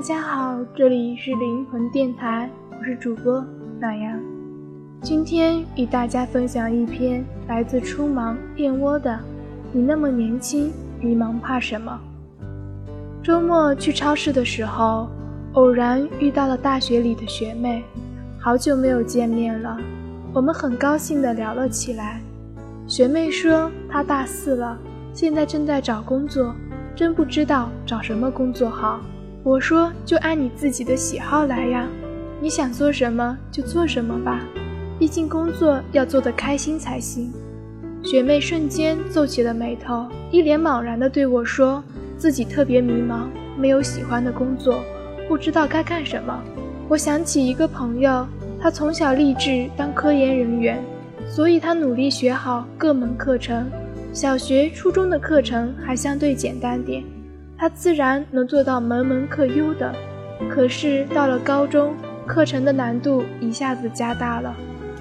大家好，这里是灵魂电台，我是主播暖阳。今天与大家分享一篇来自初芒燕窝的《你那么年轻，迷茫怕什么》。周末去超市的时候，偶然遇到了大学里的学妹，好久没有见面了，我们很高兴地聊了起来。学妹说她大四了，现在正在找工作，真不知道找什么工作好。我说就按你自己的喜好来呀，你想做什么就做什么吧。毕竟工作要做得开心才行。学妹瞬间皱起了眉头，一脸茫然地对我说：“自己特别迷茫，没有喜欢的工作，不知道该干什么。”我想起一个朋友，他从小立志当科研人员，所以他努力学好各门课程。小学、初中的课程还相对简单点，他自然能做到门门课优的。可是到了高中，课程的难度一下子加大了。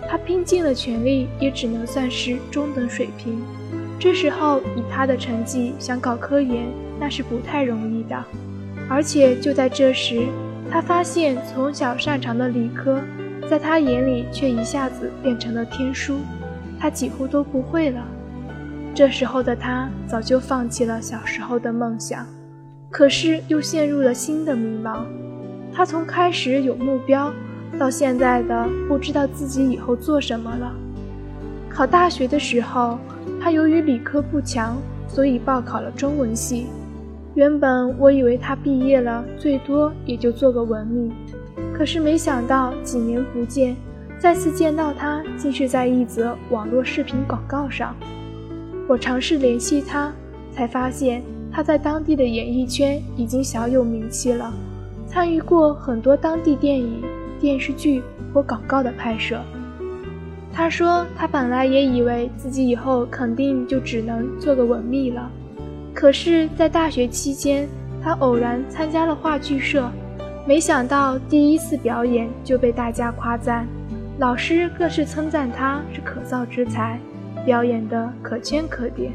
他拼尽了全力，也只能算是中等水平。这时候以他的成绩想搞科研，那是不太容易的。而且就在这时，他发现从小擅长的理科，在他眼里却一下子变成了天书，他几乎都不会了。这时候的他早就放弃了小时候的梦想，可是又陷入了新的迷茫。他从开始有目标。到现在的不知道自己以后做什么了。考大学的时候，他由于理科不强，所以报考了中文系。原本我以为他毕业了，最多也就做个文秘。可是没想到几年不见，再次见到他，竟是在一则网络视频广告上。我尝试联系他，才发现他在当地的演艺圈已经小有名气了，参与过很多当地电影。电视剧或广告的拍摄，他说他本来也以为自己以后肯定就只能做个文秘了，可是，在大学期间，他偶然参加了话剧社，没想到第一次表演就被大家夸赞，老师更是称赞他是可造之才，表演的可圈可点，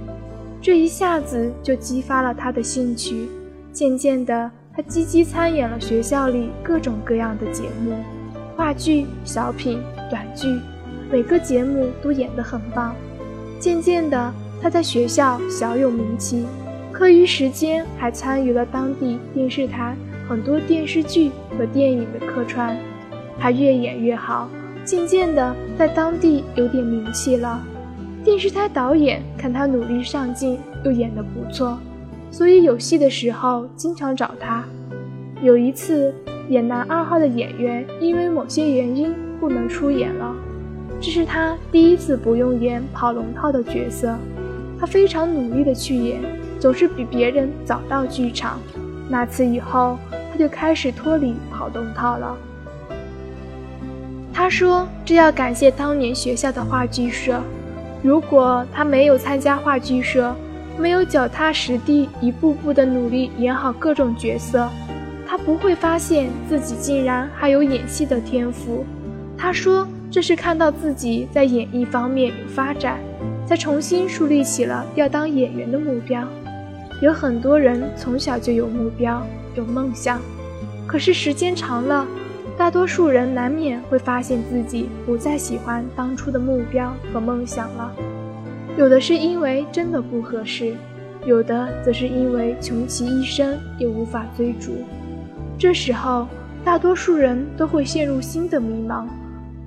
这一下子就激发了他的兴趣，渐渐的。他积极参演了学校里各种各样的节目，话剧、小品、短剧，每个节目都演得很棒。渐渐的，他在学校小有名气，课余时间还参与了当地电视台很多电视剧和电影的客串。他越演越好，渐渐的在当地有点名气了。电视台导演看他努力上进，又演得不错。所以有戏的时候经常找他。有一次演男二号的演员因为某些原因不能出演了，这是他第一次不用演跑龙套的角色。他非常努力的去演，总是比别人早到剧场。那次以后，他就开始脱离跑龙套了。他说：“这要感谢当年学校的话剧社，如果他没有参加话剧社。”没有脚踏实地，一步步的努力演好各种角色，他不会发现自己竟然还有演戏的天赋。他说：“这是看到自己在演艺方面有发展，才重新树立起了要当演员的目标。”有很多人从小就有目标、有梦想，可是时间长了，大多数人难免会发现自己不再喜欢当初的目标和梦想了。有的是因为真的不合适，有的则是因为穷其一生也无法追逐。这时候，大多数人都会陷入新的迷茫，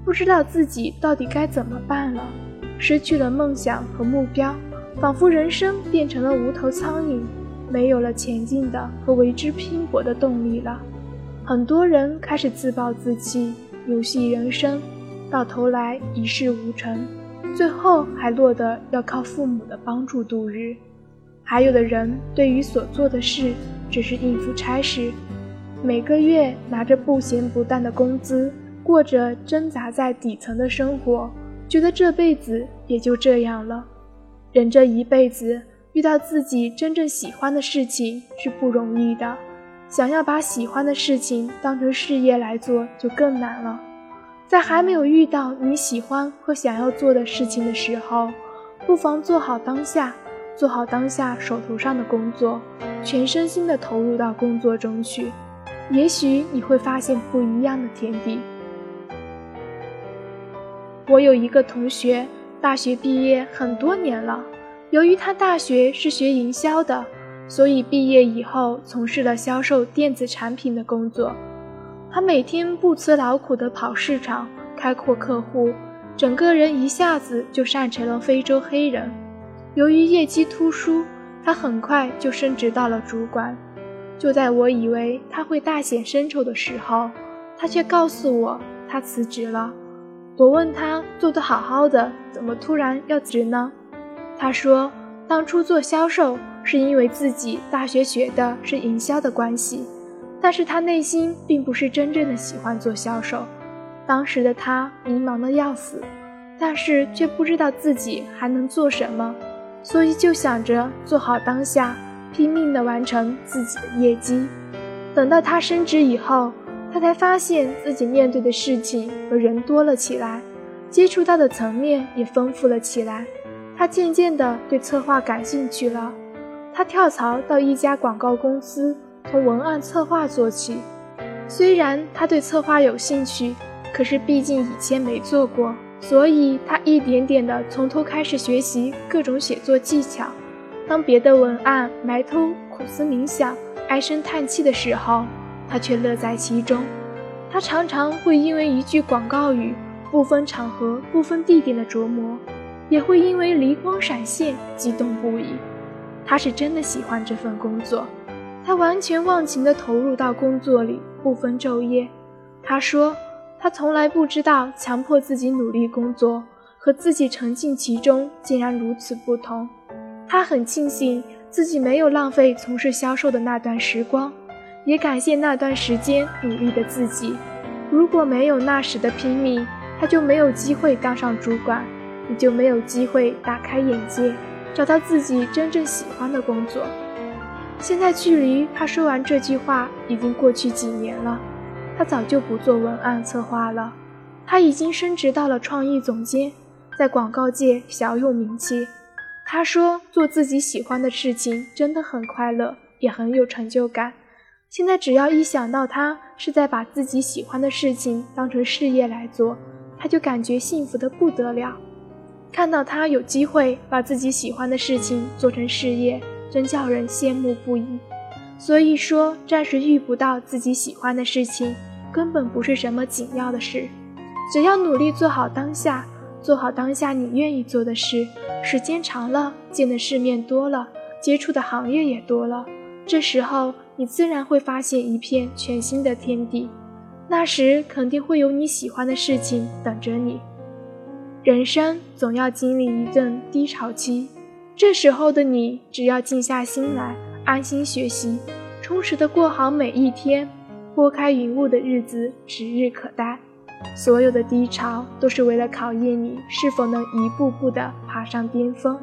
不知道自己到底该怎么办了。失去了梦想和目标，仿佛人生变成了无头苍蝇，没有了前进的和为之拼搏的动力了。很多人开始自暴自弃，游戏人生，到头来一事无成。最后还落得要靠父母的帮助度日，还有的人对于所做的事只是应付差事，每个月拿着不咸不淡的工资，过着挣扎在底层的生活，觉得这辈子也就这样了。人这一辈子遇到自己真正喜欢的事情是不容易的，想要把喜欢的事情当成事业来做就更难了。在还没有遇到你喜欢和想要做的事情的时候，不妨做好当下，做好当下手头上的工作，全身心的投入到工作中去。也许你会发现不一样的天地。我有一个同学，大学毕业很多年了。由于他大学是学营销的，所以毕业以后从事了销售电子产品的工作。他每天不辞劳苦地跑市场，开阔客户，整个人一下子就晒成了非洲黑人。由于业绩突出，他很快就升职到了主管。就在我以为他会大显身手的时候，他却告诉我他辞职了。我问他做得好好的，怎么突然要辞职呢？他说，当初做销售是因为自己大学学的是营销的关系。但是他内心并不是真正的喜欢做销售，当时的他迷茫的要死，但是却不知道自己还能做什么，所以就想着做好当下，拼命的完成自己的业绩。等到他升职以后，他才发现自己面对的事情和人多了起来，接触到的层面也丰富了起来。他渐渐的对策划感兴趣了，他跳槽到一家广告公司。从文案策划做起，虽然他对策划有兴趣，可是毕竟以前没做过，所以他一点点的从头开始学习各种写作技巧。当别的文案埋头苦思冥想、唉声叹气的时候，他却乐在其中。他常常会因为一句广告语，不分场合、不分地点的琢磨，也会因为灵光闪现激动不已。他是真的喜欢这份工作。他完全忘情地投入到工作里，不分昼夜。他说：“他从来不知道强迫自己努力工作和自己沉浸其中竟然如此不同。他很庆幸自己没有浪费从事销售的那段时光，也感谢那段时间努力的自己。如果没有那时的拼命，他就没有机会当上主管，也就没有机会大开眼界，找到自己真正喜欢的工作。”现在距离他说完这句话已经过去几年了，他早就不做文案策划了，他已经升职到了创意总监，在广告界小有名气。他说做自己喜欢的事情真的很快乐，也很有成就感。现在只要一想到他是在把自己喜欢的事情当成事业来做，他就感觉幸福的不得了。看到他有机会把自己喜欢的事情做成事业。真叫人羡慕不已。所以说，暂时遇不到自己喜欢的事情，根本不是什么紧要的事。只要努力做好当下，做好当下你愿意做的事，时间长了，见的世面多了，接触的行业也多了，这时候你自然会发现一片全新的天地。那时肯定会有你喜欢的事情等着你。人生总要经历一阵低潮期。这时候的你，只要静下心来，安心学习，充实的过好每一天，拨开云雾的日子指日可待。所有的低潮都是为了考验你是否能一步步的爬上巅峰。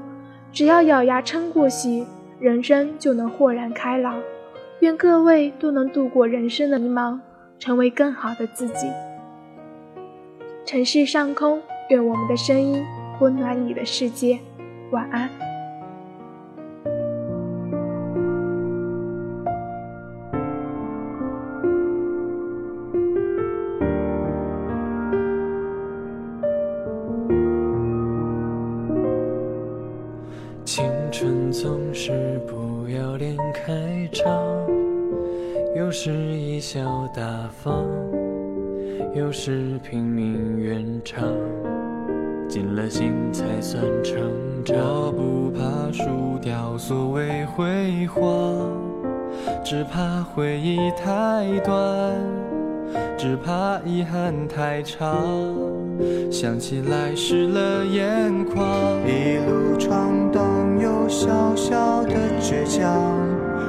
只要咬牙撑过去，人生就能豁然开朗。愿各位都能度过人生的迷茫，成为更好的自己。城市上空，愿我们的声音温暖你的世界。晚安。青春总是不要脸开场，有时贻笑大方，有时拼命圆场，尽了心才算成长。我不怕输掉所谓辉煌，只怕回忆太短，只怕遗憾太长，想起来湿了眼眶。一路闯荡。有小小的倔强，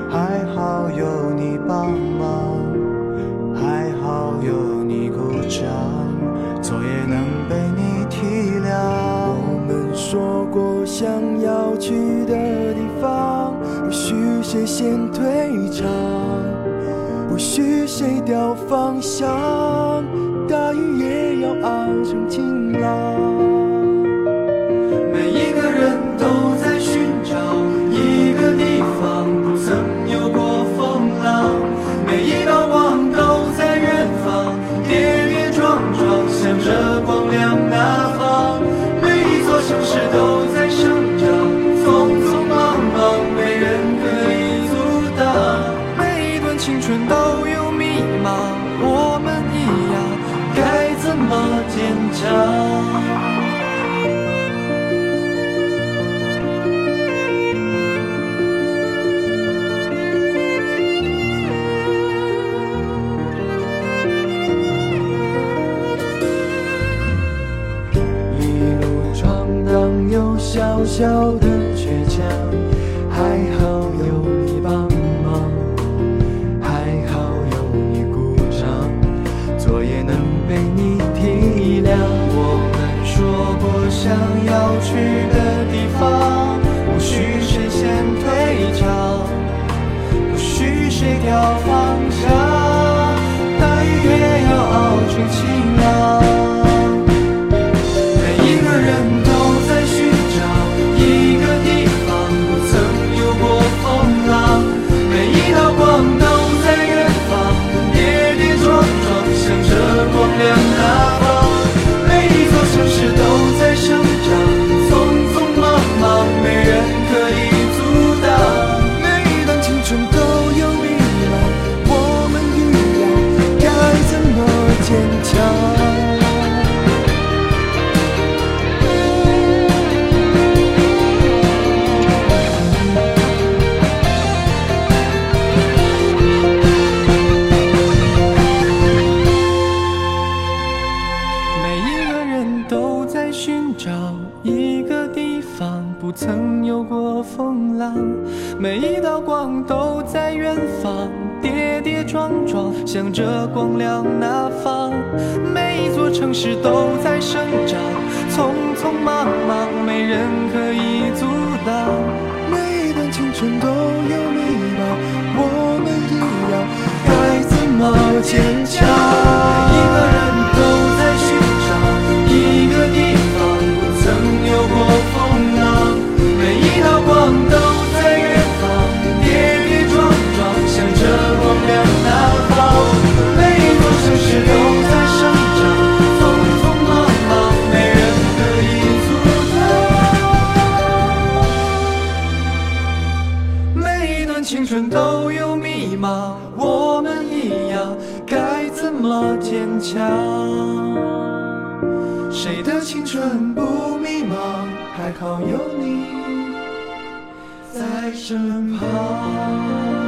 还好有你帮忙，还好有你鼓掌，想要去的地方，不许谁先退场，不许谁掉方向，大雨也要熬成晴朗。为你体谅，我们说过想要去的。城市都在生长，匆匆忙忙，没人可以阻挡。每一段青春都有迷茫，我们一样该怎么坚强？有你在身旁。